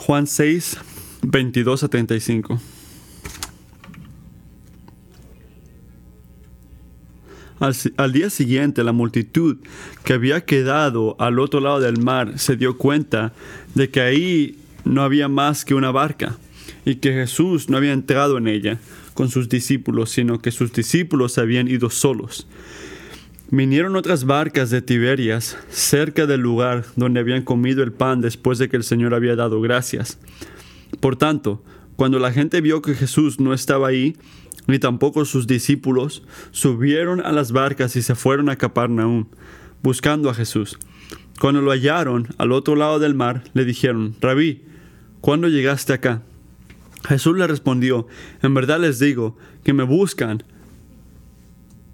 Juan 6, 22 a 35. Al, al, día siguiente, la multitud que había quedado al otro lado del mar se dio cuenta de que ahí no había más que una barca y que Jesús no había entrado en ella con sus discípulos, sino que sus discípulos habían ido solos. Vinieron otras barcas de Tiberias cerca del lugar donde habían comido el pan después de que el Señor había dado gracias. Por tanto, cuando la gente vio que Jesús no estaba ahí, ni tampoco sus discípulos, subieron a las barcas y se fueron a Capernaum, buscando a Jesús. Cuando lo hallaron al otro lado del mar, le dijeron, Rabí, ¿cuándo llegaste acá? Jesús le respondió, en verdad les digo que me buscan,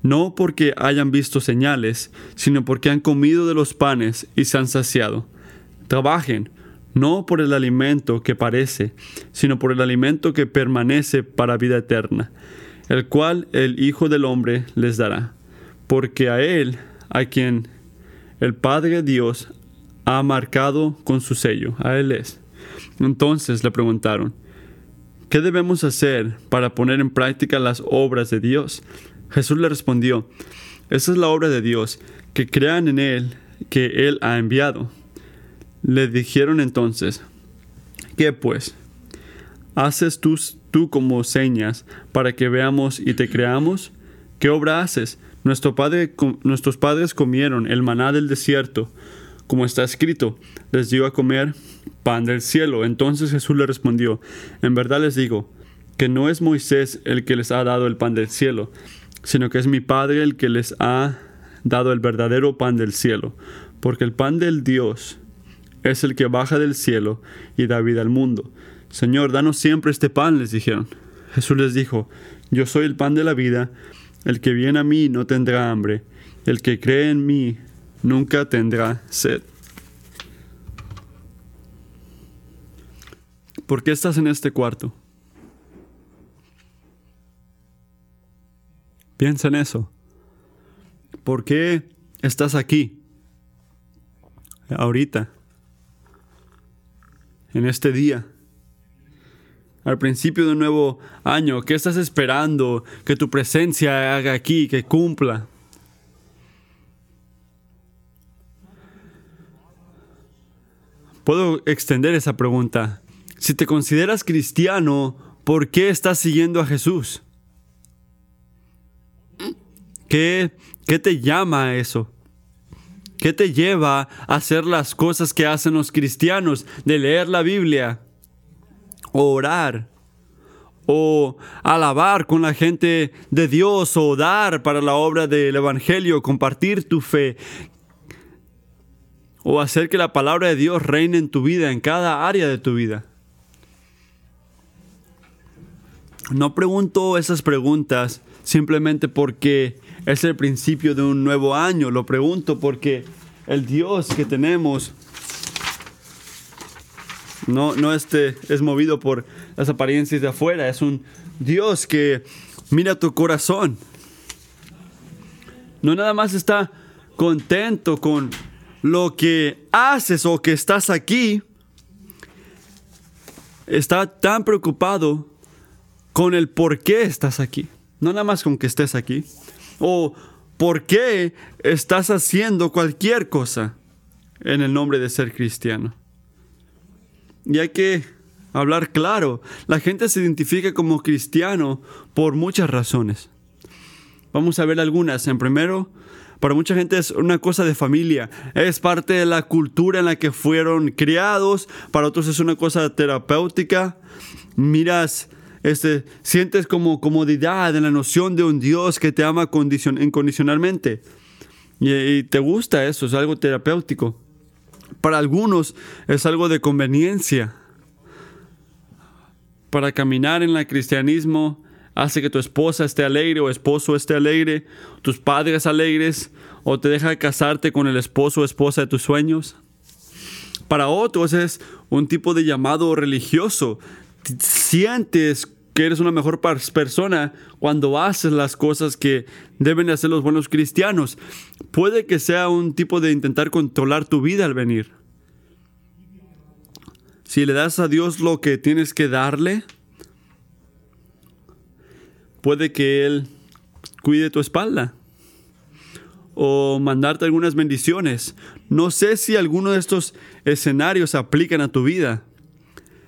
no porque hayan visto señales, sino porque han comido de los panes y se han saciado. Trabajen, no por el alimento que parece, sino por el alimento que permanece para vida eterna el cual el Hijo del Hombre les dará, porque a Él, a quien el Padre Dios ha marcado con su sello, a Él es. Entonces le preguntaron, ¿qué debemos hacer para poner en práctica las obras de Dios? Jesús le respondió, esa es la obra de Dios, que crean en Él, que Él ha enviado. Le dijeron entonces, ¿qué pues? ¿Haces tú, tú como señas para que veamos y te creamos? ¿Qué obra haces? Nuestro padre, nuestros padres comieron el maná del desierto, como está escrito, les dio a comer pan del cielo. Entonces Jesús le respondió, en verdad les digo, que no es Moisés el que les ha dado el pan del cielo, sino que es mi Padre el que les ha dado el verdadero pan del cielo, porque el pan del Dios es el que baja del cielo y da vida al mundo. Señor, danos siempre este pan, les dijeron. Jesús les dijo, Yo soy el pan de la vida, el que viene a mí no tendrá hambre, el que cree en mí nunca tendrá sed. ¿Por qué estás en este cuarto? Piensa en eso. ¿Por qué estás aquí? Ahorita. En este día al principio de un nuevo año? ¿Qué estás esperando que tu presencia haga aquí, que cumpla? Puedo extender esa pregunta. Si te consideras cristiano, ¿por qué estás siguiendo a Jesús? ¿Qué, qué te llama a eso? ¿Qué te lleva a hacer las cosas que hacen los cristianos? De leer la Biblia, orar o alabar con la gente de Dios o dar para la obra del Evangelio, compartir tu fe o hacer que la palabra de Dios reine en tu vida, en cada área de tu vida. No pregunto esas preguntas simplemente porque es el principio de un nuevo año, lo pregunto porque el Dios que tenemos no, no este, es movido por las apariencias de afuera. Es un Dios que mira tu corazón. No nada más está contento con lo que haces o que estás aquí. Está tan preocupado con el por qué estás aquí. No nada más con que estés aquí. O por qué estás haciendo cualquier cosa en el nombre de ser cristiano. Y hay que hablar claro. La gente se identifica como cristiano por muchas razones. Vamos a ver algunas. En primero, para mucha gente es una cosa de familia. Es parte de la cultura en la que fueron criados. Para otros es una cosa terapéutica. Miras, este, sientes como comodidad en la noción de un Dios que te ama incondicionalmente. y te gusta eso, es algo terapéutico. Para algunos es algo de conveniencia. Para caminar en el cristianismo hace que tu esposa esté alegre o esposo esté alegre, tus padres alegres, o te deja casarte con el esposo o esposa de tus sueños. Para otros es un tipo de llamado religioso. Sientes que eres una mejor persona cuando haces las cosas que deben hacer los buenos cristianos. Puede que sea un tipo de intentar controlar tu vida al venir. Si le das a Dios lo que tienes que darle, puede que Él cuide tu espalda o mandarte algunas bendiciones. No sé si alguno de estos escenarios aplican a tu vida.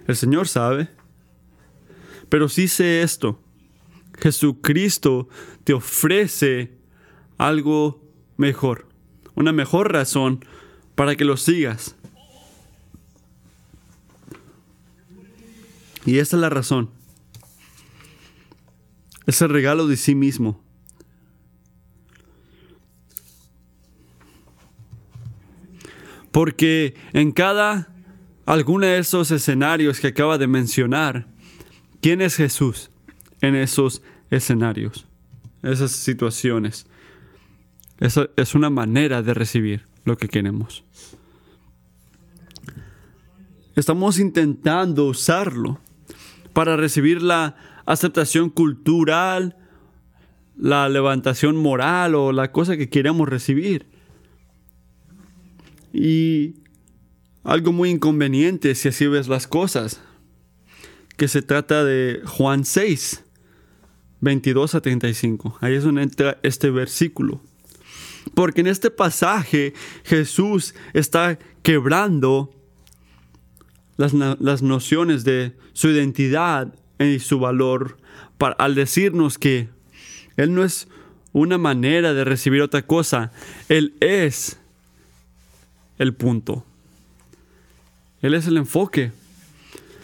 El Señor sabe. Pero sí sé esto. Jesucristo te ofrece algo mejor, una mejor razón para que lo sigas. Y esa es la razón. Es el regalo de sí mismo. Porque en cada alguno de esos escenarios que acaba de mencionar, ¿quién es Jesús en esos escenarios, esas situaciones? Esa es una manera de recibir lo que queremos. Estamos intentando usarlo para recibir la aceptación cultural, la levantación moral o la cosa que queremos recibir. Y algo muy inconveniente si así ves las cosas, que se trata de Juan 6, 22 a 35. Ahí es donde entra este versículo. Porque en este pasaje Jesús está quebrando las, las nociones de su identidad y su valor para, al decirnos que Él no es una manera de recibir otra cosa, Él es el punto. Él es el enfoque.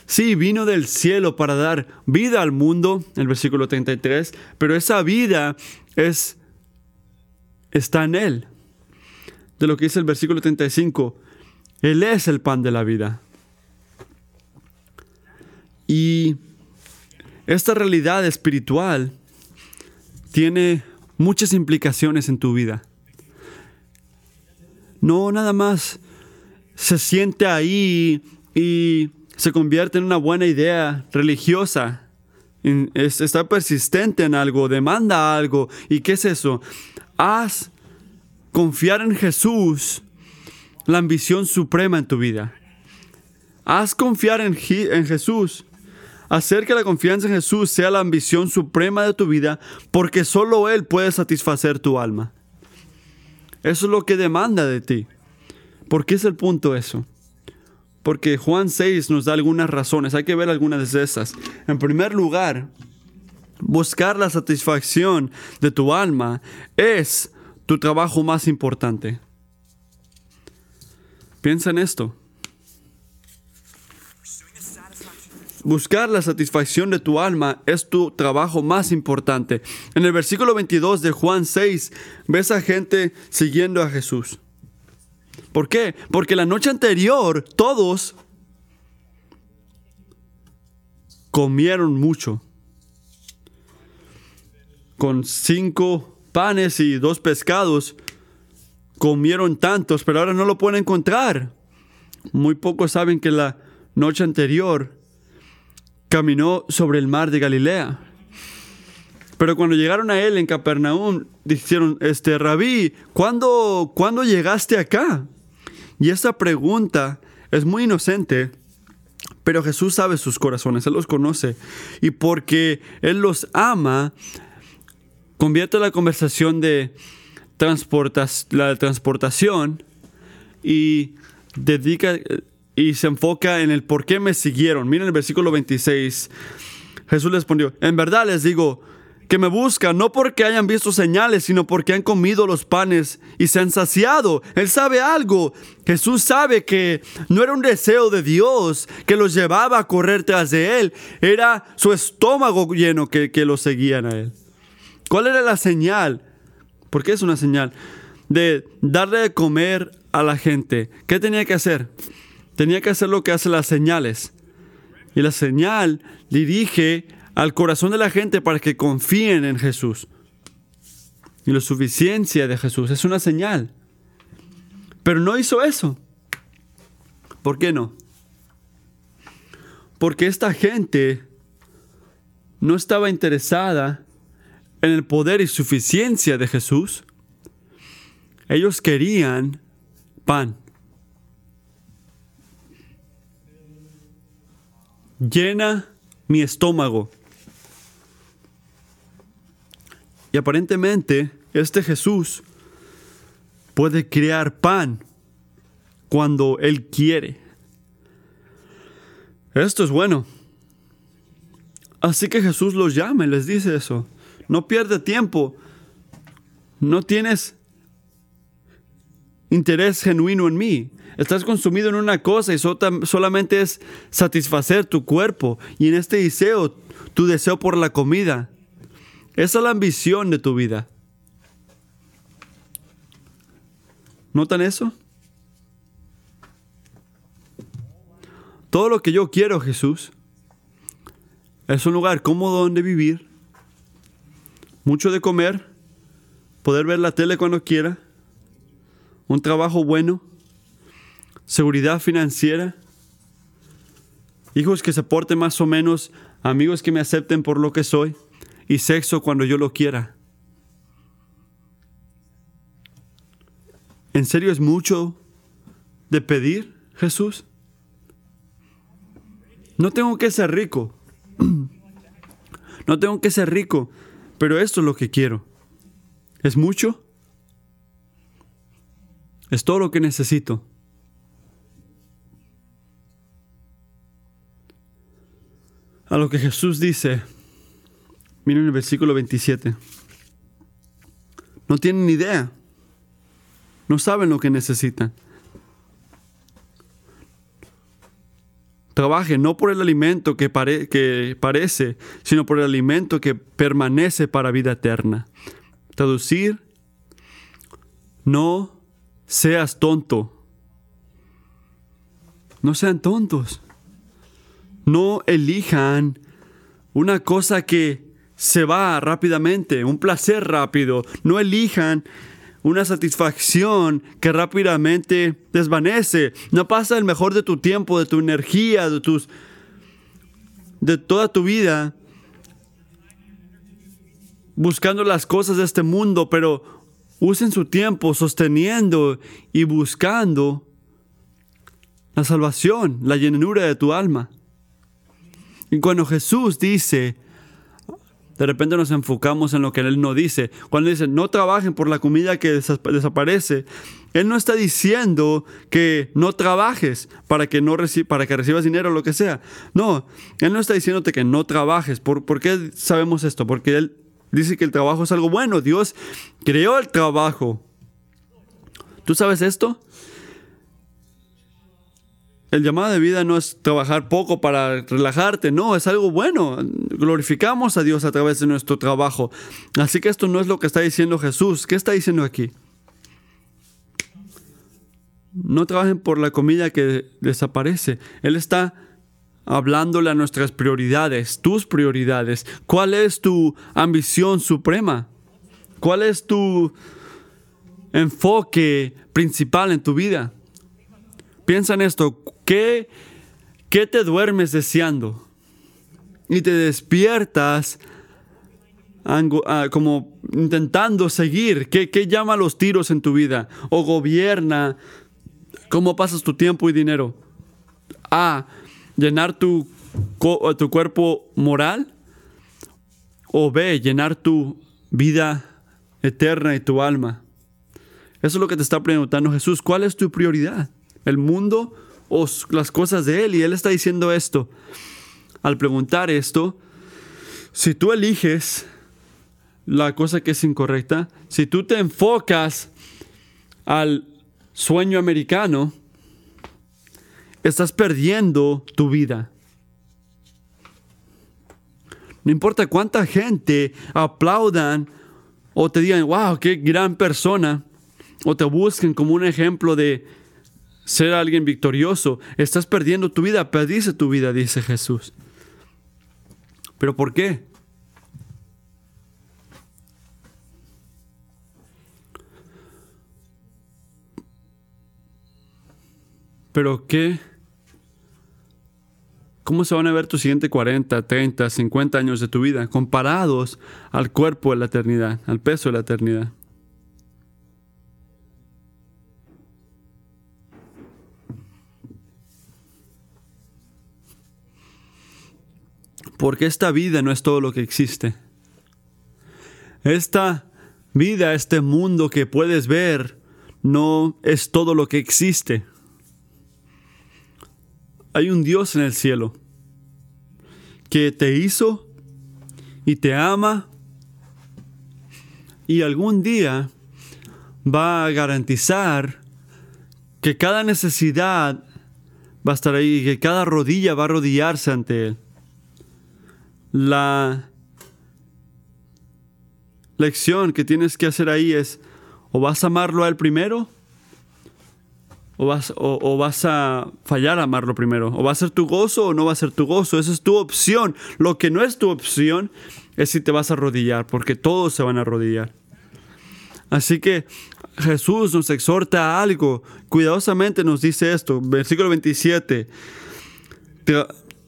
Sí, vino del cielo para dar vida al mundo, el versículo 33, pero esa vida es está en él. De lo que dice el versículo 35, él es el pan de la vida. Y esta realidad espiritual tiene muchas implicaciones en tu vida. No nada más se siente ahí y se convierte en una buena idea religiosa. Está persistente en algo, demanda algo. ¿Y qué es eso? Haz confiar en Jesús la ambición suprema en tu vida. Haz confiar en, Jesús. Hacer que la confianza en Jesús sea la ambición suprema de tu vida porque solo Él puede satisfacer tu alma. Eso es lo que demanda de ti. ¿Por qué es el punto eso? Porque Juan 6 nos da algunas razones, hay que ver algunas de esas. En primer lugar, buscar la satisfacción de tu alma es tu trabajo más importante. Piensa en esto. Buscar la satisfacción de tu alma es tu trabajo más importante. En el versículo 22 de Juan 6 ves a gente siguiendo a Jesús. ¿Por qué? Porque la noche anterior todos comieron mucho. Con cinco panes y dos pescados comieron tantos, pero ahora no lo pueden encontrar. Muy pocos saben que la noche anterior caminó sobre el mar de Galilea. Pero cuando llegaron a él en Capernaum, dijeron, este rabí, ¿cuándo, ¿cuándo llegaste acá? Y esa pregunta es muy inocente, pero Jesús sabe sus corazones, Él los conoce. Y porque Él los ama, convierte la conversación de la transportación y dedica y se enfoca en el por qué me siguieron. Miren el versículo 26. Jesús les respondió, en verdad les digo que me buscan no porque hayan visto señales, sino porque han comido los panes y se han saciado. Él sabe algo. Jesús sabe que no era un deseo de Dios que los llevaba a correr tras de Él. Era su estómago lleno que, que lo seguían a Él. ¿Cuál era la señal? ¿Por qué es una señal? De darle de comer a la gente. ¿Qué tenía que hacer? tenía que hacer lo que hacen las señales. Y la señal dirige al corazón de la gente para que confíen en Jesús. Y la suficiencia de Jesús es una señal. Pero no hizo eso. ¿Por qué no? Porque esta gente no estaba interesada en el poder y suficiencia de Jesús. Ellos querían pan. llena mi estómago. Y aparentemente este Jesús puede crear pan cuando Él quiere. Esto es bueno. Así que Jesús los llama y les dice eso. No pierde tiempo. No tienes interés genuino en mí. Estás consumido en una cosa y solamente es satisfacer tu cuerpo. Y en este deseo, tu deseo por la comida. Esa es la ambición de tu vida. ¿Notan eso? Todo lo que yo quiero, Jesús, es un lugar cómodo donde vivir, mucho de comer, poder ver la tele cuando quiera, un trabajo bueno, seguridad financiera, hijos que se porten más o menos, amigos que me acepten por lo que soy y sexo cuando yo lo quiera. ¿En serio es mucho de pedir, Jesús? No tengo que ser rico. No tengo que ser rico, pero esto es lo que quiero. ¿Es mucho? Es todo lo que necesito. A lo que Jesús dice, miren el versículo 27. No tienen idea. No saben lo que necesitan. Trabaje no por el alimento que, que, parece, sino por el alimento que permanece para vida eterna. Traducir, no seas tonto. No sean tontos. No elijan una cosa que se va rápidamente, un placer rápido. No elijan una satisfacción que rápidamente desvanece. No pasa el mejor de tu tiempo, de tu energía, de tus de toda tu vida buscando las cosas de este mundo, pero usen su tiempo sosteniendo y buscando la salvación, la llenura de tu alma. Y cuando Jesús dice, de repente nos enfocamos en lo que Él no dice. Cuando dice, no trabajen por la comida que desaparece, Él no está diciendo que no trabajes para que, no para que recibas dinero o lo que sea. No, Él no está diciéndote que no trabajes. ¿Por, ¿Por qué sabemos esto? Porque Él dice que el trabajo es algo bueno. Dios creó el trabajo. ¿Tú sabes esto? El llamado de vida no es trabajar poco para relajarte, no, es algo bueno. Glorificamos a Dios a través de nuestro trabajo. Así que esto no es lo que está diciendo Jesús. ¿Qué está diciendo aquí? No trabajen por la comida que desaparece. Él está hablándole a nuestras prioridades, tus prioridades. ¿Cuál es tu ambición suprema? ¿Cuál es tu enfoque principal en tu vida? Piensa en esto. ¿Qué, qué te duermes deseando? Y te despiertas ah, como intentando seguir. ¿Qué, ¿Qué llama los tiros en tu vida? ¿O gobierna cómo pasas tu tiempo y dinero? A. Llenar tu, tu cuerpo moral. O B. Llenar tu vida eterna y tu alma. Eso es lo que te está preguntando Jesús. ¿Cuál es tu prioridad? ¿El mundo las cosas de Él. Y Él está diciendo esto. Al preguntar esto, si tú eliges la cosa que es incorrecta, si tú te enfocas al sueño americano, estás perdiendo tu vida. No importa cuánta gente aplaudan o te digan, wow, qué gran persona, o te busquen como un ejemplo de ser alguien victorioso. Estás perdiendo tu vida, perdiste tu vida, dice Jesús. ¿Pero por qué? ¿Pero qué? ¿Cómo se van a ver tus siguientes 40, 30, 50 años de tu vida comparados al cuerpo de la eternidad, al peso de la eternidad? Porque esta vida no es todo lo que existe. Esta vida, este mundo que puedes ver, no es todo lo que existe. Hay un Dios en el cielo que te hizo y te ama y algún día va a garantizar que cada necesidad va a estar ahí, que cada rodilla va a arrodillarse ante Él. La lección que tienes que hacer ahí es, o vas a amarlo a Él primero, o vas, o, vas a fallar a amarlo primero. O va a ser tu gozo o no va a ser tu gozo. Esa es tu opción. Lo que no es tu opción es si te vas a arrodillar, porque todos se van a arrodillar. Así que Jesús nos exhorta a algo. Cuidadosamente nos dice esto. Versículo 27.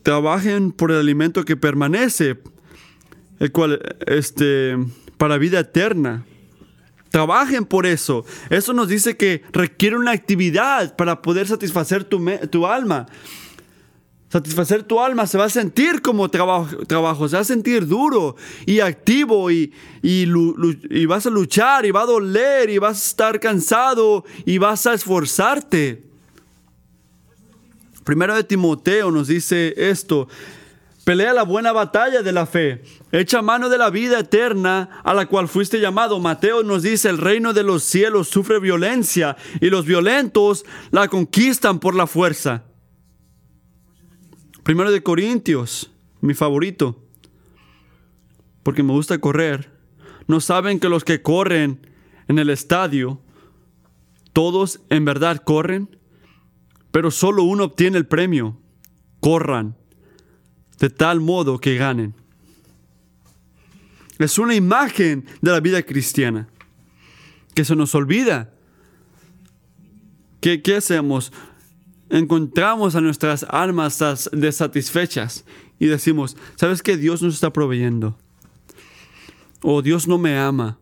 Trabajen por el alimento que permanece, el cual, este, para vida eterna. Trabajen por eso. Eso nos dice que requiere una actividad para poder satisfacer tu, tu alma. Satisfacer tu alma se va a sentir como trabajo, se va a sentir duro y activo y, y, y, vas a luchar y va a doler y vas a estar cansado y vas a esforzarte. Primero de Timoteo nos dice esto, Pelea la buena batalla de la fe. Echa mano de la vida eterna a la cual fuiste llamado. Mateo nos dice, el reino de los cielos sufre violencia y los violentos la conquistan por la fuerza. Primero de Corintios, mi favorito, porque me gusta correr. No saben que los que corren en el estadio, todos en verdad corren, pero solo uno obtiene el premio. Corran de tal modo que ganen. Es una imagen de la vida cristiana que se nos olvida. ¿Qué, qué hacemos? Encontramos a nuestras almas desatisfechas y decimos, ¿sabes que Dios nos está proveyendo? O Dios no me ama.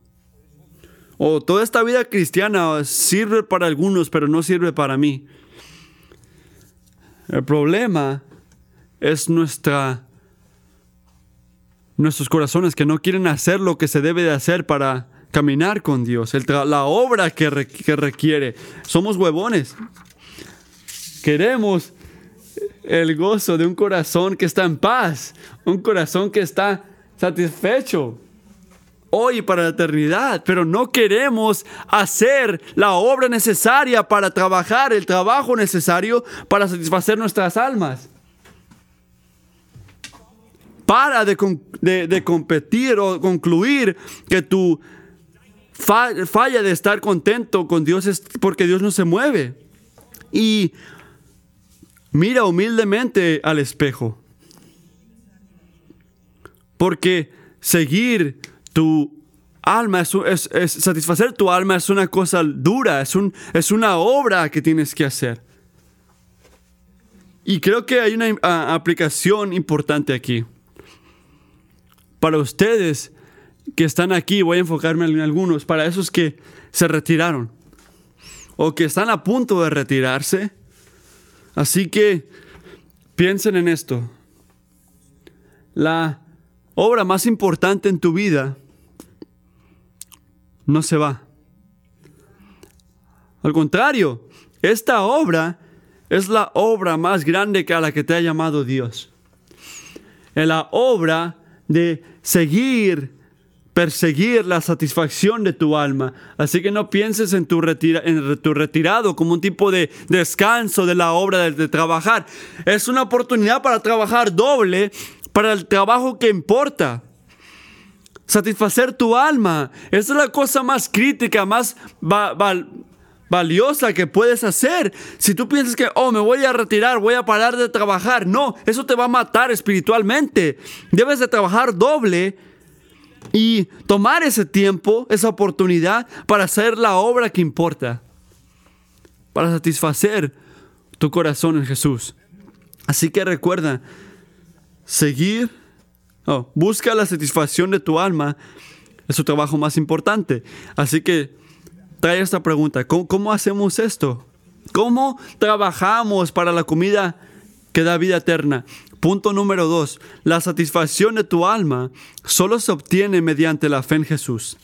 O toda esta vida cristiana sirve para algunos, pero no sirve para mí. El problema es nuestra nuestros corazones que no quieren hacer lo que se debe de hacer para caminar con Dios, la obra que, que requiere. Somos huevones. Queremos el gozo de un corazón que está en paz, un corazón que está satisfecho hoy y para la eternidad, pero no queremos hacer la obra necesaria para trabajar, el trabajo necesario para satisfacer nuestras almas para de, competir o concluir que tu falla de estar contento con Dios es porque Dios no se mueve. Y mira humildemente al espejo. Porque seguir tu alma, es, satisfacer tu alma es una cosa dura, es, un, es una obra que tienes que hacer. Y creo que hay una aplicación importante aquí para ustedes que están aquí, voy a enfocarme en algunos, para esos que se retiraron o que están a punto de retirarse. Así que piensen en esto. La obra más importante en tu vida no se va. Al contrario, esta obra es la obra más grande que a la que te ha llamado Dios. En la obra de seguir, perseguir la satisfacción de tu alma. Así que no pienses en tu, en tu retirado como un tipo de descanso de la obra de, trabajar. Es una oportunidad para trabajar doble para el trabajo que importa satisfacer tu alma. Esa es la cosa más crítica, más valiosa que puedes hacer. Si tú piensas que, oh, me voy a retirar, voy a parar de trabajar, no, eso te va a matar espiritualmente. Debes de trabajar doble y tomar ese tiempo, esa oportunidad para hacer la obra que importa, para satisfacer tu corazón en Jesús. Así que recuerda, seguir, oh, busca la satisfacción de tu alma, es tu trabajo más importante. Así que trae esta pregunta, ¿cómo, hacemos esto? ¿Cómo trabajamos para la comida que da vida eterna? Punto número dos. La satisfacción de tu alma solo se obtiene mediante la fe en Jesús.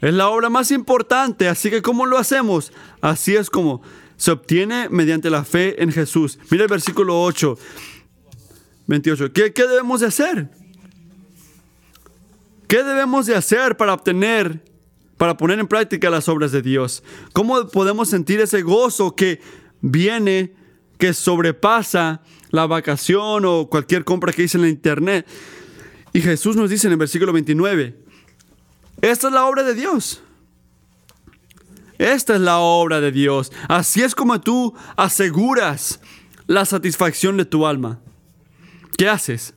Es la obra más importante, así que ¿cómo lo hacemos? Así es como se obtiene mediante la fe en Jesús. Mira el versículo 8, 28. ¿Qué, debemos de hacer? ¿Qué debemos de hacer para obtener, para poner en práctica las obras de Dios? ¿Cómo podemos sentir ese gozo que viene, que sobrepasa la vacación o cualquier compra que hice en la internet? Y Jesús nos dice en el versículo 29, esta es la obra de Dios. Esta es la obra de Dios. Así es como tú aseguras la satisfacción de tu alma. ¿Qué haces?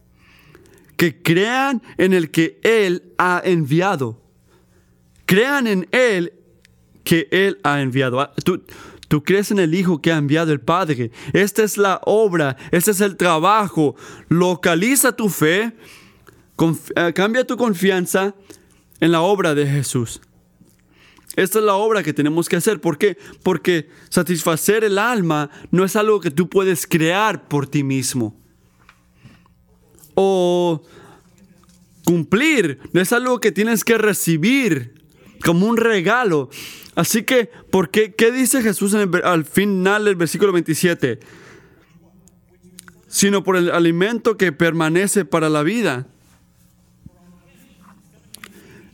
Que crean en el que Él ha enviado. Crean en Él que Él ha enviado. Ah, tú, tú crees en el Hijo que ha enviado el Padre. Esta es la obra, este es el trabajo. Localiza tu fe, eh, cambia tu confianza en la obra de Jesús. Esta es la obra que tenemos que hacer. ¿Por qué? Porque satisfacer el alma no es algo que tú puedes crear por ti mismo. O cumplir, no es algo que tienes que recibir como un regalo. Así que, ¿por qué? ¿Qué dice Jesús al final del versículo 27? Sino por el alimento que permanece para la vida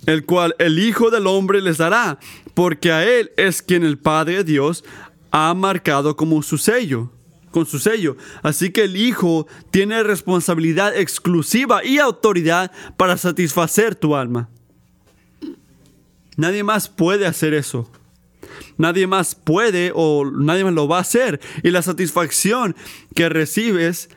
el cual el Hijo del Hombre les dará, porque a Él es quien el Padre Dios ha marcado como su sello, con su sello. Así que el Hijo tiene responsabilidad exclusiva y autoridad para satisfacer tu alma. Nadie más puede hacer eso. Nadie más puede o nadie más lo va a hacer. Y la satisfacción que recibes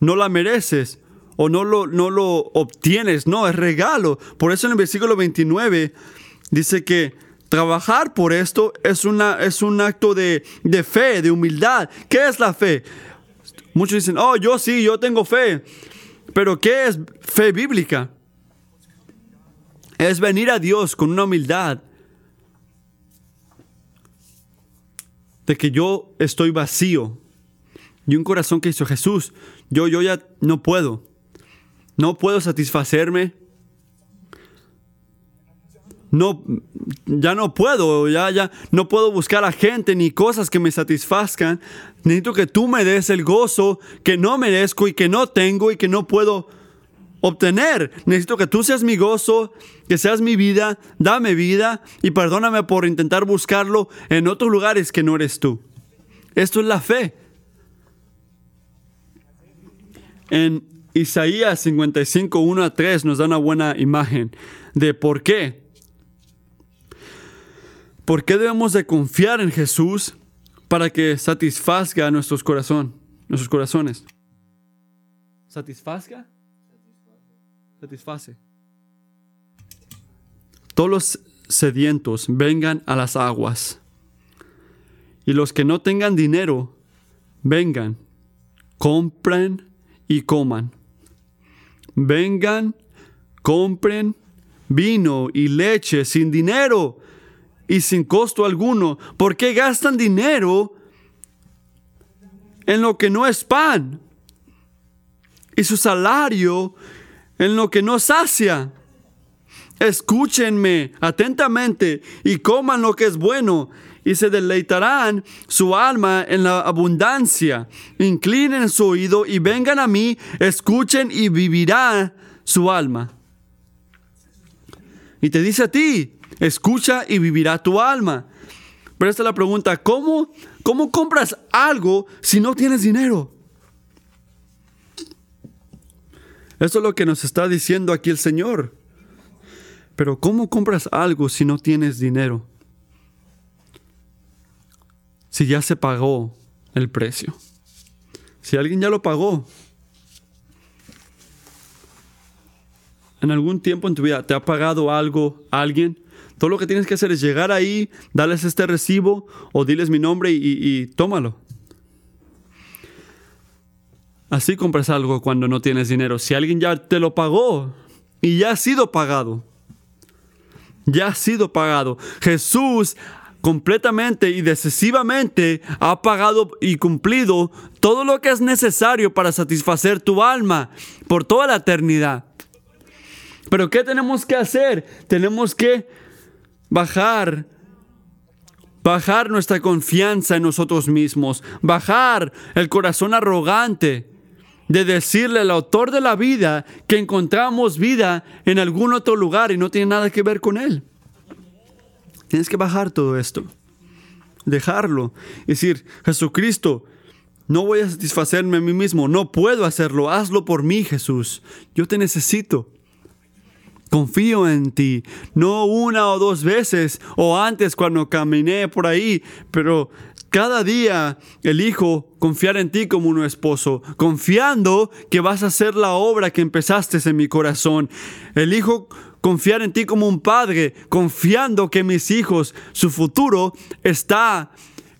no la mereces o no lo, no lo obtienes, no, es regalo. Por eso en el versículo 29 dice que trabajar por esto es, una, es un acto de, de fe, de humildad. ¿Qué es la fe? Muchos dicen, oh, yo sí, yo tengo fe. Pero ¿qué es fe bíblica? Es venir a Dios con una humildad de que yo estoy vacío y un corazón que hizo Jesús, yo, yo ya no puedo. No puedo satisfacerme. No, ya no puedo, ya, ya no puedo buscar a gente ni cosas que me satisfazcan. Necesito que tú me des el gozo que no merezco y que no tengo y que no puedo obtener. Necesito que tú seas mi gozo, que seas mi vida, dame vida y perdóname por intentar buscarlo en otros lugares que no eres tú. Esto es la fe. En Isaías 55, 1 a 3 nos da una buena imagen de por qué. ¿Por qué debemos de confiar en Jesús para que satisfazga nuestros nuestros corazones? ¿Satisfazga? Satisface. Todos los sedientos vengan a las aguas. Y los que no tengan dinero, vengan, compren y coman vengan, compren vino y leche sin dinero y sin costo alguno. ¿Por qué gastan dinero en lo que no es pan? Y su salario en lo que no sacia. Escúchenme atentamente y coman lo que es bueno y se deleitarán su alma en la abundancia. Inclinen su oído y vengan a mí, escuchen y vivirá su alma. Y te dice a ti, escucha y vivirá tu alma. Pero esta es la pregunta, ¿cómo, cómo compras algo si no tienes dinero? Esto es lo que nos está diciendo aquí el Señor. Pero ¿cómo compras algo si no tienes dinero? si ya se pagó el precio? Si alguien ya lo pagó. En algún tiempo en tu vida te ha pagado algo alguien. Todo lo que tienes que hacer es llegar ahí, darles este recibo o diles mi nombre y, y tómalo. Así compras algo cuando no tienes dinero. Si alguien ya te lo pagó y ya ha sido pagado. Ya ha sido pagado. Jesús completamente y decisivamente ha pagado y cumplido todo lo que es necesario para satisfacer tu alma por toda la eternidad. Pero ¿qué tenemos que hacer? Tenemos que bajar. Bajar nuestra confianza en nosotros mismos, bajar el corazón arrogante de decirle al autor de la vida que encontramos vida en algún otro lugar y no tiene nada que ver con él. Tienes que bajar todo esto, dejarlo, decir, Jesucristo, no voy a satisfacerme a mí mismo, no puedo hacerlo, hazlo por mí, Jesús, yo te necesito. Confío en ti, no una o dos veces o antes cuando caminé por ahí, pero cada día elijo confiar en ti como un esposo, confiando que vas a hacer la obra que empezaste en mi corazón. Elijo confiar en ti como un padre, confiando que mis hijos, su futuro está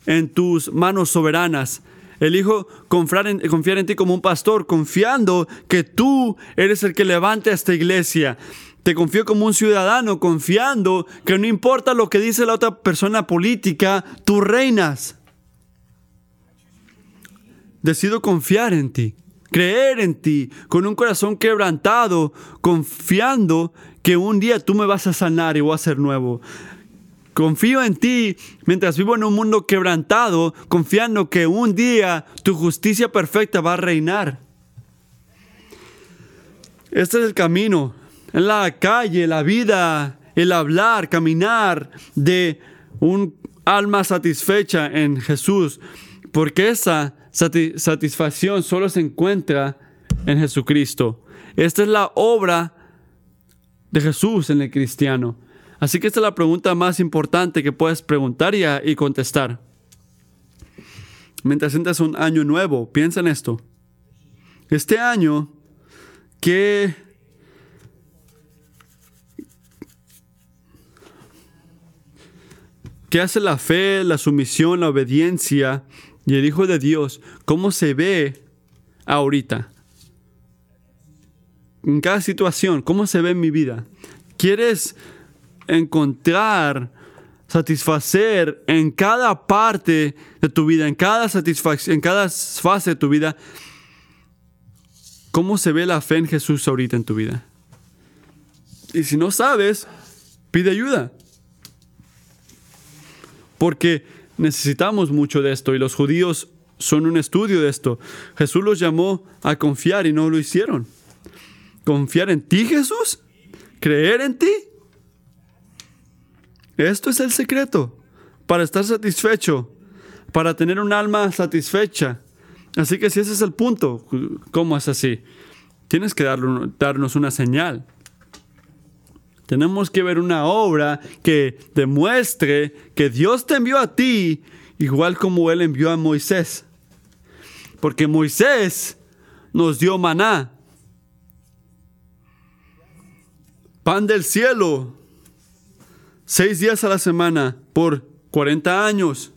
en tus manos soberanas. Elijo confiar en, en ti como un pastor, confiando que tú eres el que levanta esta iglesia. Te confío como un ciudadano, confiando que no importa lo que dice la otra persona política, tú reinas. Decido confiar en ti, creer en ti, con un corazón quebrantado, confiando que un día tú me vas a sanar y voy a ser nuevo. Confío en ti mientras vivo en un mundo quebrantado, confiando que un día tu justicia perfecta va a reinar. Este es el camino la calle, la vida, el hablar, caminar de un alma satisfecha en Jesús, porque esa satisfacción solo se encuentra en Jesucristo. Esta es la obra de Jesús en el cristiano. Así que esta es la pregunta más importante que puedes preguntar y, contestar. Mientras entras un año nuevo, piensa en esto. Este año, ¿qué ¿Qué hace la fe, la sumisión, la obediencia y el Hijo de Dios? ¿Cómo se ve ahorita? En cada situación, ¿cómo se ve en mi vida? ¿Quieres encontrar, satisfacer en cada parte de tu vida, en cada satisfacción, en cada fase de tu vida? ¿Cómo se ve la fe en Jesús ahorita en tu vida? Y si no sabes, pide ayuda porque necesitamos mucho de esto y los judíos son un estudio de esto. Jesús los llamó a confiar y no lo hicieron. ¿Confiar en ti, Jesús? ¿Creer en ti? Esto es el secreto para estar satisfecho, para tener un alma satisfecha. Así que si ese es el punto, ¿cómo es así? Tienes que darnos una señal. Tenemos que ver una obra que demuestre que Dios te envió a ti igual como Él envió a Moisés. Porque Moisés nos dio maná, pan del cielo, seis días a la semana por 40 años.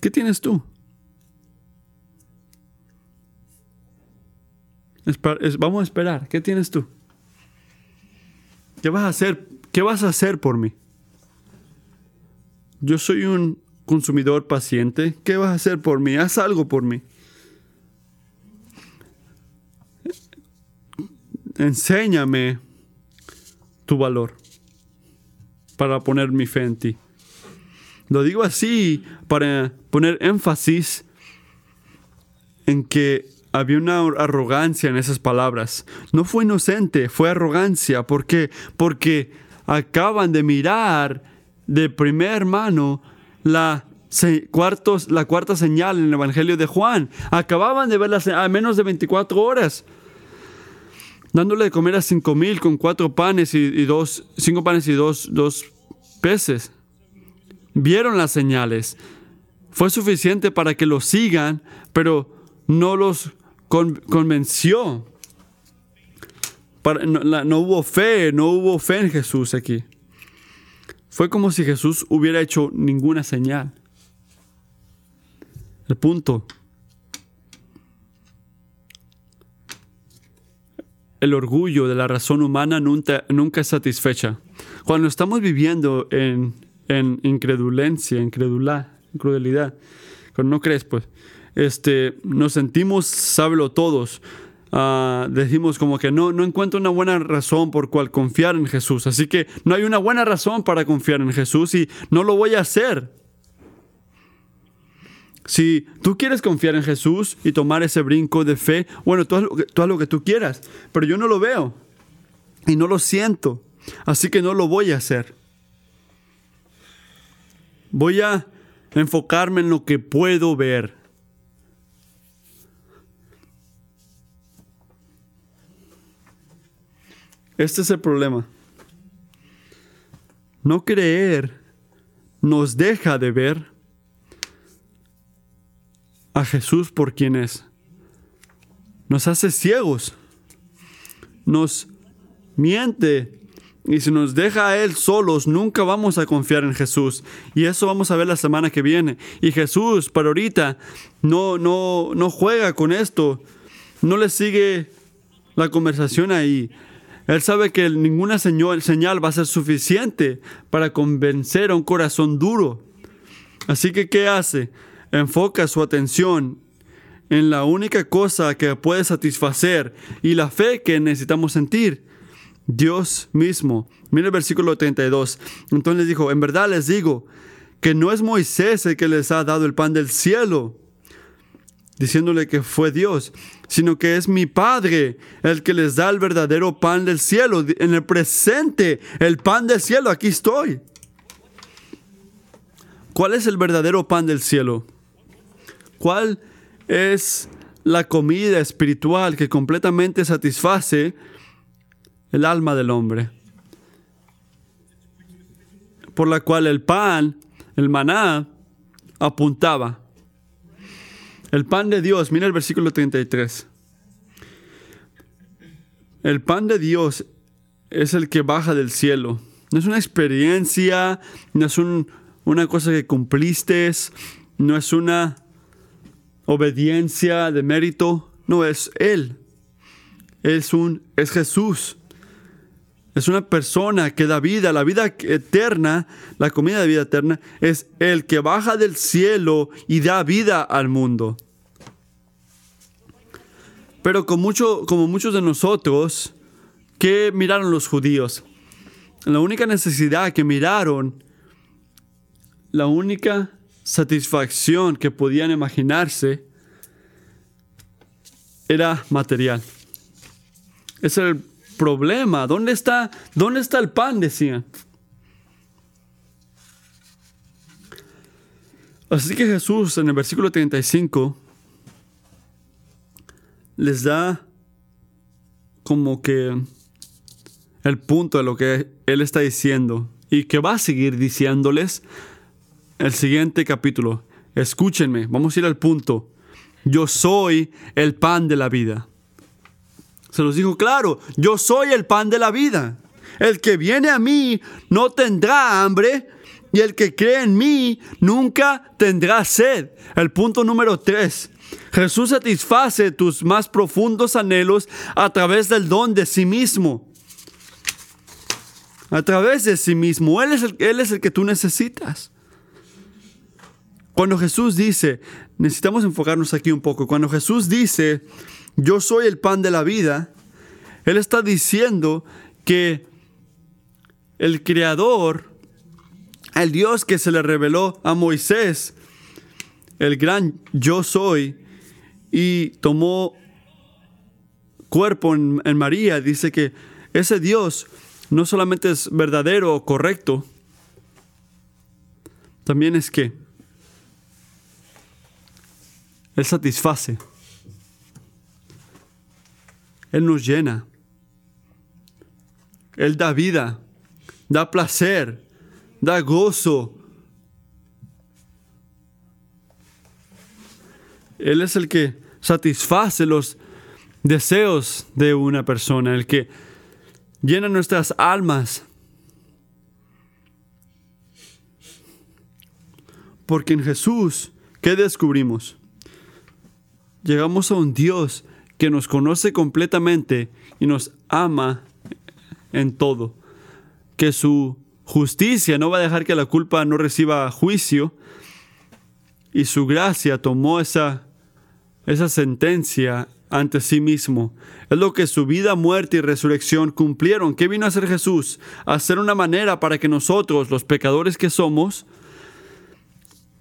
¿Qué tienes tú? Vamos a esperar. ¿Qué tienes tú? ¿Qué vas a hacer? ¿Qué vas a hacer por mí? Yo soy un consumidor paciente. ¿Qué vas a hacer por mí? Haz algo por mí. Enséñame tu valor para poner mi fe en ti. Lo digo así para poner énfasis en que había una arrogancia en esas palabras. No fue inocente, fue arrogancia. ¿Por qué? Porque acaban de mirar de primer mano la, la cuarta señal en el Evangelio de Juan. Acababan de verla a menos de 24 horas. Dándole de comer a cinco mil con cuatro panes y, dos, cinco panes y dos, dos peces. Vieron las señales. Fue suficiente para que los sigan, pero no los convenció. no, hubo fe, no hubo fe en Jesús aquí. Fue como si Jesús hubiera hecho ninguna señal. El punto. El orgullo de la razón humana nunca, es satisfecha. Cuando estamos viviendo en, en incredulencia, incredulidad, cuando no crees, pues, este, nos sentimos sábelo todos. Ah, decimos como que no, no encuentro una buena razón por cual confiar en Jesús. Así que no hay una buena razón para confiar en Jesús y no lo voy a hacer. Si tú quieres confiar en Jesús y tomar ese brinco de fe, bueno, tú haz, lo que, tú haz lo que tú quieras, pero yo no lo veo y no lo siento, así que no lo voy a hacer. Voy a enfocarme en lo que puedo ver. Este es el problema. No creer nos deja de ver a Jesús por quien es. Nos hace ciegos. Nos miente. Y si nos deja a Él solos, nunca vamos a confiar en Jesús. Y eso vamos a ver la semana que viene. Y Jesús, para ahorita, no, no, no juega con esto. No le sigue la conversación ahí. Él sabe que ninguna señal va a ser suficiente para convencer a un corazón duro. Así que, ¿qué hace? Enfoca su atención en la única cosa que puede satisfacer y la fe que necesitamos sentir. Dios mismo. Mira el versículo 32. Entonces dijo, en verdad les digo que no es Moisés el que les ha dado el pan del cielo, diciéndole que fue Dios, sino que es mi Padre el que les da el verdadero pan del cielo. En el presente, el pan del cielo, aquí estoy. ¿Cuál es el verdadero pan del cielo? ¿Cuál es la comida espiritual que completamente satisface el alma del hombre? Por la cual el pan, el maná, apuntaba. El pan de Dios, mira el versículo 33. El pan de Dios es el que baja del cielo. No es una experiencia, no es una cosa que cumpliste, no es una obediencia de mérito, no es Él. Es, un, es Jesús. Es una persona que da vida, la vida eterna, la comida de vida eterna, es el que baja del cielo y da vida al mundo. Pero con mucho, como muchos de nosotros, ¿qué miraron los judíos? La única necesidad que miraron, la única satisfacción que podían imaginarse, era material. Es el problema. ¿Dónde está, dónde está el pan? Decían. Así que Jesús en el versículo 35 les da como que el punto de lo que Él está diciendo y que va a seguir diciéndoles el siguiente capítulo. Escúchenme, vamos a ir al punto. Yo soy el pan de la vida. Se los dijo claro, yo soy el pan de la vida. El que viene a mí no tendrá hambre y el que cree en mí nunca tendrá sed. El punto número tres. Jesús satisface tus más profundos anhelos a través del don de sí mismo. A través de sí mismo. Él es el, él es el que tú necesitas. Cuando Jesús dice, necesitamos enfocarnos aquí un poco, cuando Jesús dice, yo soy el pan de la vida, Él está diciendo que el Creador, el Dios que se le reveló a Moisés, el gran yo soy, y tomó cuerpo en, María, dice que ese Dios no solamente es verdadero o correcto, también es que Él satisface. Él nos llena. Él da vida, da placer, da gozo. Él es el que satisface los deseos de una persona, el que llena nuestras almas. Porque en Jesús, ¿qué descubrimos? Llegamos a un Dios que nos conoce completamente y nos ama en todo. Que su justicia no va a dejar que la culpa no reciba juicio. Y su gracia tomó esa, esa sentencia ante sí mismo. Es lo que su vida, muerte y resurrección cumplieron. ¿Qué vino a hacer Jesús? A hacer una manera para que nosotros, los pecadores que somos,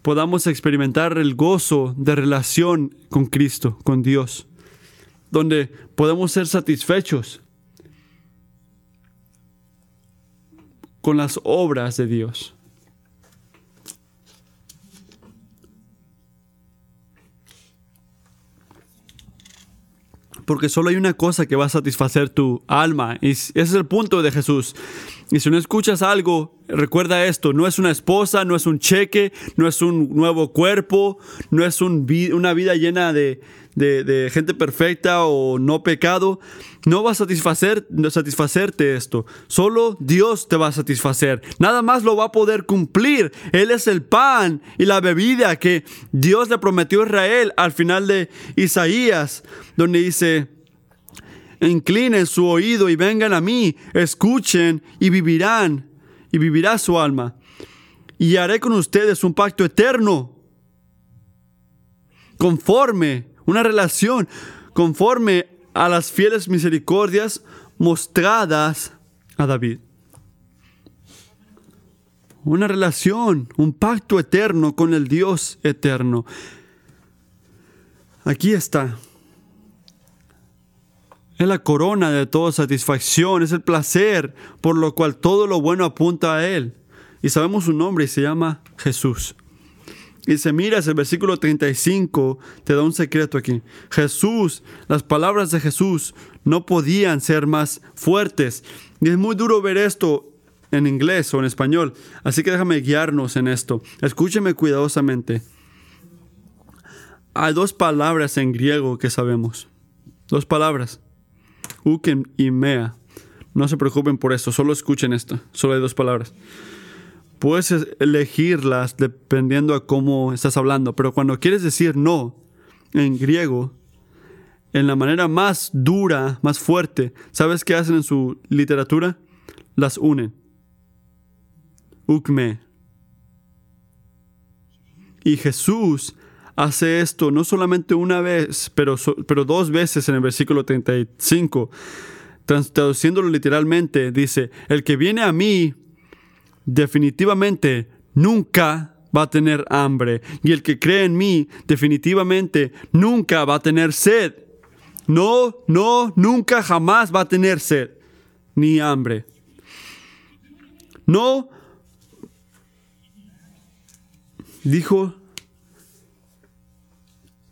podamos experimentar el gozo de relación con Cristo, con Dios, donde podemos ser satisfechos con las obras de Dios. Porque solo hay una cosa que va a satisfacer tu alma. Y ese es el punto de Jesús. Y si no escuchas algo, recuerda esto, no es una esposa, no es un cheque, no es un nuevo cuerpo, no es una vida llena de, gente perfecta o no pecado. No va a satisfacer, satisfacerte esto. Solo Dios te va a satisfacer. Nada más lo va a poder cumplir. Él es el pan y la bebida que Dios le prometió a Israel al final de Isaías, donde dice, inclinen su oído y vengan a mí, escuchen y vivirán, y vivirá su alma. Y haré con ustedes un pacto eterno, conforme, una relación, conforme a las fieles misericordias mostradas a David. Una relación, un pacto eterno con el Dios eterno. Aquí está. Es la corona de toda satisfacción, es el placer por lo cual todo lo bueno apunta a Él. Y sabemos su nombre y se llama Jesús. Y se mira, el versículo 35 te da un secreto aquí. Jesús, las palabras de Jesús no podían ser más fuertes. Y es muy duro ver esto en inglés o en español. Así que déjame guiarnos en esto. Escúcheme cuidadosamente. Hay dos palabras en griego que sabemos. Dos palabras. Uken y Mea. No se preocupen por esto, solo escuchen esto. Solo hay dos palabras. Puedes elegirlas dependiendo a cómo estás hablando, pero cuando quieres decir no en griego, en la manera más dura, más fuerte, ¿sabes qué hacen en su literatura? Las unen. Ukme. Y Jesús hace esto no solamente una vez, pero, pero dos veces en el versículo 35. Traduciéndolo literalmente, dice, el que viene a mí definitivamente nunca va a tener hambre. Y el que cree en mí definitivamente nunca va a tener sed. No, no, nunca jamás va a tener sed ni hambre. No, dijo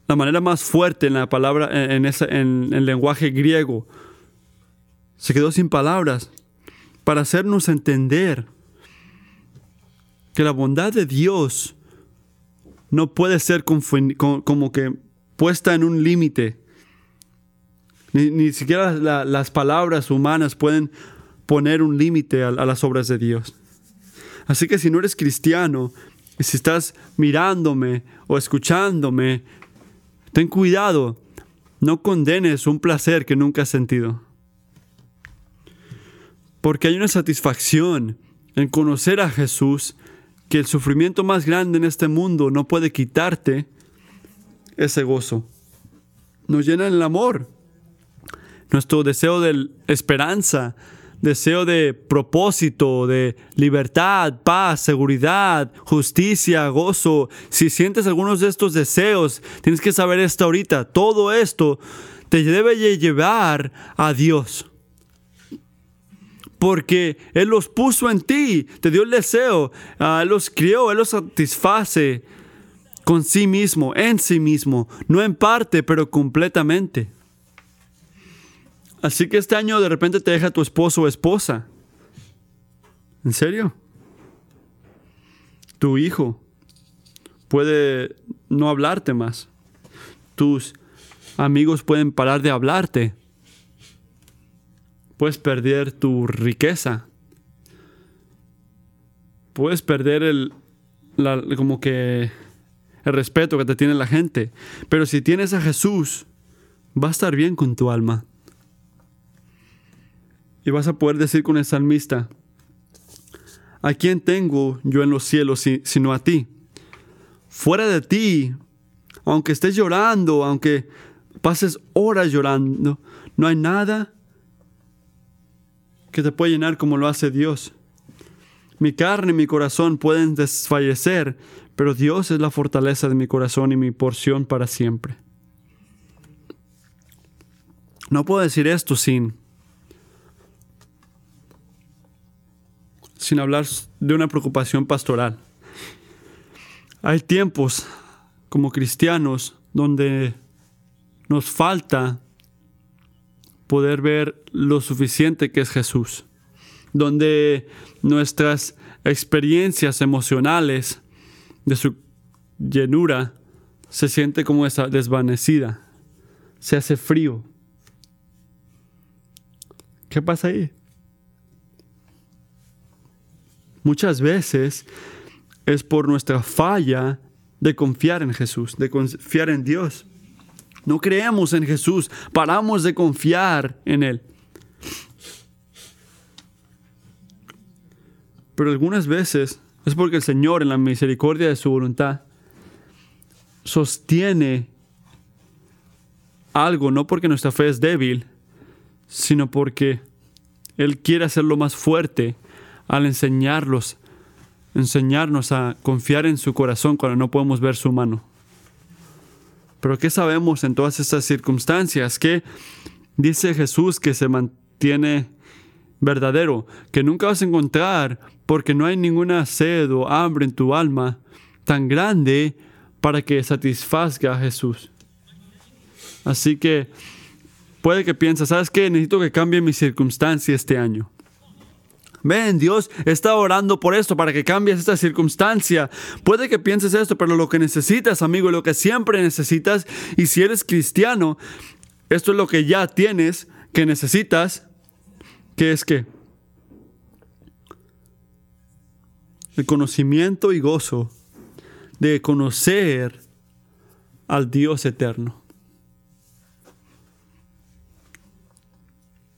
la manera más fuerte en la palabra, en, en el lenguaje griego. Se quedó sin palabras para hacernos entender que la bondad de Dios no puede ser como que puesta en un límite. Ni, siquiera las palabras humanas pueden poner un límite a las obras de Dios. Así que si no eres cristiano, y si estás mirándome o escuchándome Ten cuidado, no condenes un placer que nunca has sentido. Porque hay una satisfacción en conocer a Jesús que el sufrimiento más grande en este mundo no puede quitarte ese gozo. Nos llena el amor, nuestro deseo de esperanza, deseo de propósito, de libertad, paz, seguridad, justicia, gozo. Si sientes algunos de estos deseos, tienes que saber esto ahorita. Todo esto te debe llevar a Dios. Porque Él los puso en ti, te dio el deseo, ah, Él los crió, Él los satisface con sí mismo, en sí mismo, no en parte, pero completamente. Así que este año de repente te deja tu esposo o esposa. ¿En serio? Tu hijo puede no hablarte más. Tus amigos pueden parar de hablarte. Puedes perder tu riqueza. Puedes perder el, como que el respeto que te tiene la gente. Pero si tienes a Jesús, va a estar bien con tu alma. Y vas a poder decir con el salmista, ¿a quién tengo yo en los cielos sino a ti? Fuera de ti, aunque estés llorando, aunque pases horas llorando, no hay nada que te pueda llenar como lo hace Dios. Mi carne y mi corazón pueden desfallecer, pero Dios es la fortaleza de mi corazón y mi porción para siempre. No puedo decir esto sin sin hablar de una preocupación pastoral. Hay tiempos como cristianos donde nos falta poder ver lo suficiente que es Jesús, donde nuestras experiencias emocionales de su llenura se siente como desvanecida, se hace frío. ¿Qué pasa ahí? Muchas veces es por nuestra falla de confiar en Jesús, de confiar en Dios. No creemos en Jesús, paramos de confiar en Él. Pero algunas veces es porque el Señor, en la misericordia de su voluntad, sostiene algo, no porque nuestra fe es débil, sino porque Él quiere hacerlo más fuerte al enseñarlos, enseñarnos a confiar en su corazón cuando no podemos ver su mano. Pero ¿qué sabemos en todas estas circunstancias? ¿Qué dice Jesús que se mantiene verdadero? Que nunca vas a encontrar porque no hay ninguna sed o hambre en tu alma tan grande para que satisfazga a Jesús. Así que puede que pienses, ¿sabes qué? Necesito que cambie mi circunstancia este año. Ven, Dios está orando por esto, para que cambies esta circunstancia. Puede que pienses esto, pero lo que necesitas, amigo, lo que siempre necesitas, y si eres cristiano, esto es lo que ya tienes, que necesitas, que es que el conocimiento y gozo de conocer al Dios eterno.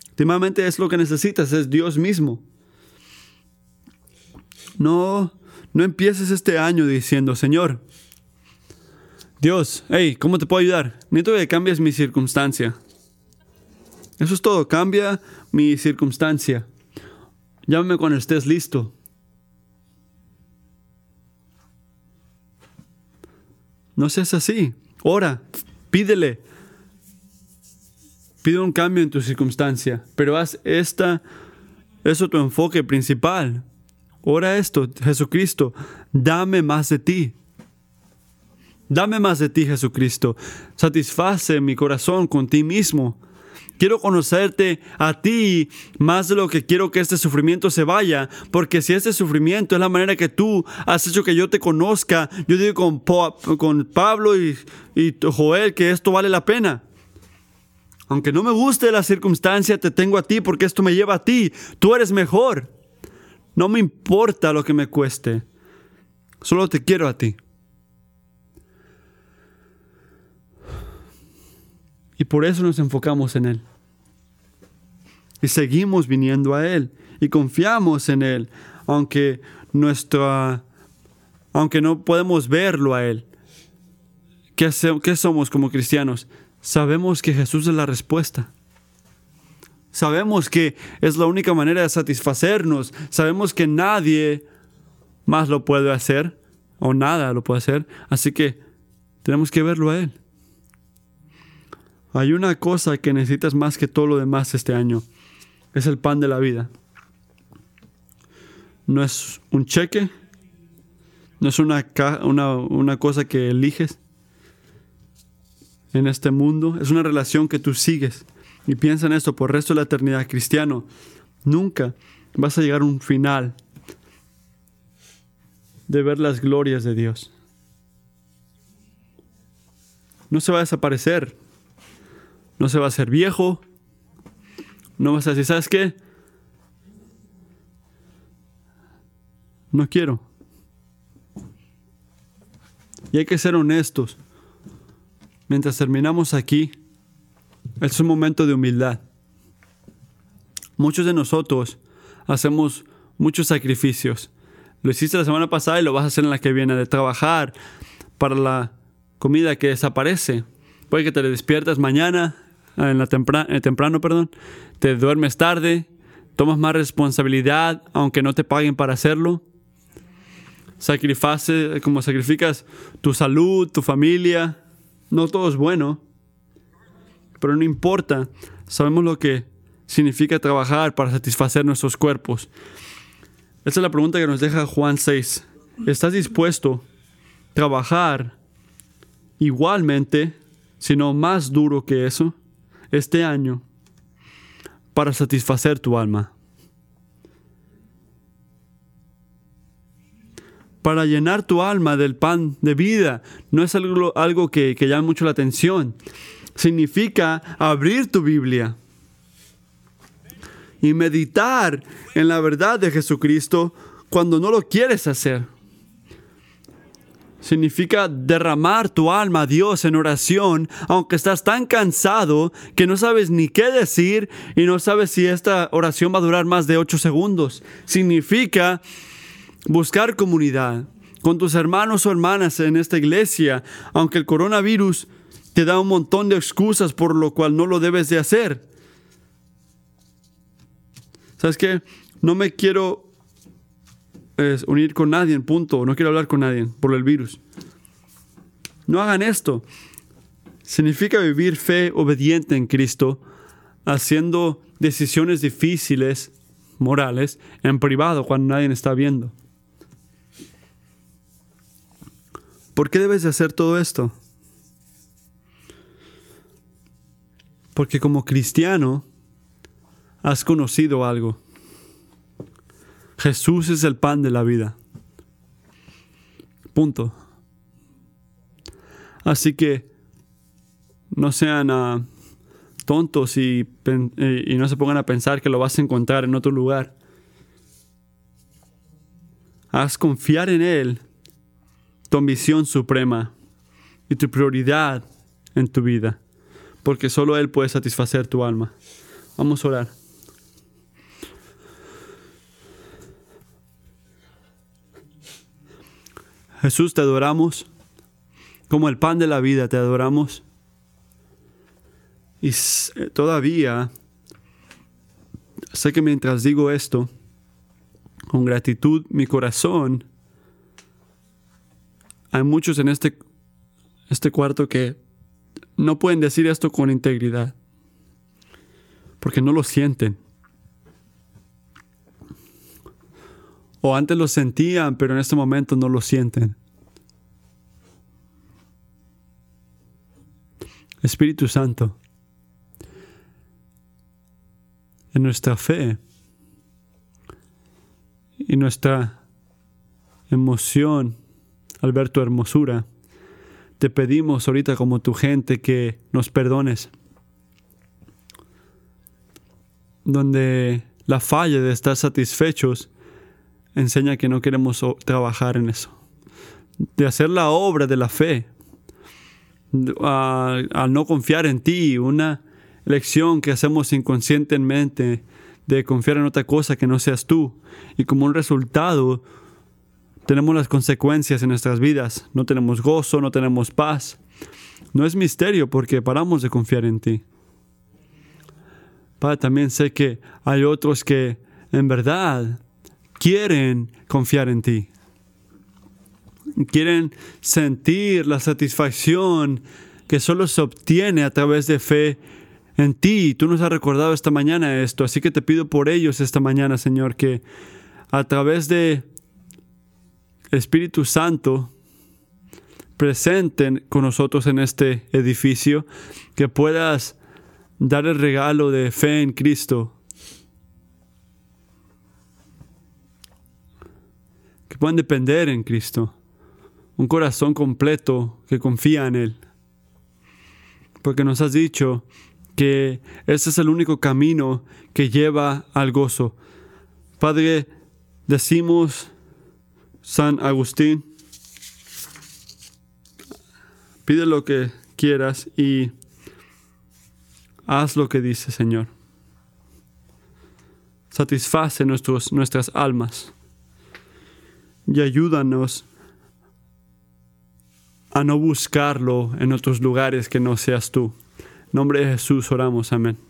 Últimamente es lo que necesitas, es Dios mismo. No, no empieces este año diciendo, Señor, Dios, hey, ¿cómo te puedo ayudar? Necesito que cambies mi circunstancia. Eso es todo, cambia mi circunstancia. Llámame cuando estés listo. No seas así. Ora, pídele. Pide un cambio en tu circunstancia, pero haz esta, eso tu enfoque principal. Ora esto, Jesucristo, dame más de ti. Dame más de ti, Jesucristo. Satisface mi corazón con ti mismo. Quiero conocerte a ti más de lo que quiero que este sufrimiento se vaya, porque si este sufrimiento es la manera que tú has hecho que yo te conozca, yo digo con, con Pablo y, y Joel que esto vale la pena. Aunque no me guste la circunstancia, te tengo a ti porque esto me lleva a ti. Tú eres mejor. No me importa lo que me cueste. Solo te quiero a ti. Y por eso nos enfocamos en Él. Y seguimos viniendo a Él. Y confiamos en Él. Aunque nuestra. Aunque no podemos verlo a Él. ¿Qué, ¿Qué somos como cristianos? Sabemos que Jesús es la respuesta. Sabemos que es la única manera de satisfacernos. Sabemos que nadie más lo puede hacer o nada lo puede hacer. Así que tenemos que verlo a Él. Hay una cosa que necesitas más que todo lo demás este año. Es el pan de la vida. No es un cheque. No es una, una, una cosa que eliges en este mundo. Es una relación que tú sigues y piensa en esto por el resto de la eternidad, cristiano, nunca vas a llegar a un final de ver las glorias de Dios. No se va a desaparecer, no se va a hacer viejo, no vas a decir, ¿sabes qué? No quiero. Y hay que ser honestos. Mientras terminamos aquí, es un momento de humildad. Muchos de nosotros hacemos muchos sacrificios. Lo hiciste la semana pasada y lo vas a hacer en la que viene, de trabajar para la comida que desaparece. Puede que te despiertas mañana, en la eh, temprano, perdón, te duermes tarde, tomas más responsabilidad aunque no te paguen para hacerlo. Sacrifice, como sacrificas tu salud, tu familia. No todo es bueno, pero no importa. Sabemos lo que significa trabajar para satisfacer nuestros cuerpos. Esa es la pregunta que nos deja Juan 6. ¿Estás dispuesto a trabajar igualmente, sino más duro que eso, este año para satisfacer tu alma? Para llenar tu alma del pan de vida. No es algo, algo que, que llama mucho la atención. Significa abrir tu Biblia y meditar en la verdad de Jesucristo cuando no lo quieres hacer. Significa derramar tu alma a Dios en oración, aunque estás tan cansado que no sabes ni qué decir y no sabes si esta oración va a durar más de ocho segundos. Significa buscar comunidad con tus hermanos o hermanas en esta iglesia, aunque el coronavirus te da un montón de excusas por lo cual no lo debes de hacer. ¿Sabes qué? No me quiero unir con nadie, punto. No quiero hablar con nadie por el virus. No hagan esto. Significa vivir fe obediente en Cristo, haciendo decisiones difíciles, morales, en privado cuando nadie está viendo. ¿Por qué debes de hacer todo esto? Porque como cristiano has conocido algo. Jesús es el pan de la vida. Punto. Así que no sean ah, tontos y, y no se pongan a pensar que lo vas a encontrar en otro lugar. Haz confiar en Él tu ambición suprema y tu prioridad en tu vida, porque solo Él puede satisfacer tu alma. Vamos a orar. Jesús, te adoramos. Como el pan de la vida te adoramos. Y eh, todavía sé que mientras digo esto, con gratitud, mi corazón, hay muchos en este, este cuarto que no pueden decir esto con integridad, porque no lo sienten. O antes lo sentían, pero en este momento no lo sienten. Espíritu Santo, en nuestra fe y nuestra emoción al ver tu hermosura, te pedimos ahorita como tu gente que nos perdones. Donde la falla de estar satisfechos enseña que no queremos trabajar en eso. De hacer la obra de la fe, al no confiar en ti, una lección que hacemos inconscientemente de confiar en otra cosa que no seas tú. Y como un resultado, tenemos las consecuencias en nuestras vidas. No tenemos gozo, no tenemos paz. No es misterio porque paramos de confiar en ti. Padre, también sé que hay otros que en verdad quieren confiar en ti. Quieren sentir la satisfacción que solo se obtiene a través de fe en ti. Tú nos has recordado esta mañana esto, así que te pido por ellos esta mañana, Señor, que a través de Espíritu Santo presenten con nosotros en este edificio, que puedas dar el regalo de fe en Cristo puedan depender en Cristo. Un corazón completo que confía en Él. Porque nos has dicho que ese es el único camino que lleva al gozo. Padre, decimos, San Agustín, pide lo que quieras y haz lo que dice, Señor. satisface nuestras almas. Y ayúdanos a no buscarlo en otros lugares que no seas tú. En nombre de Jesús oramos, amén.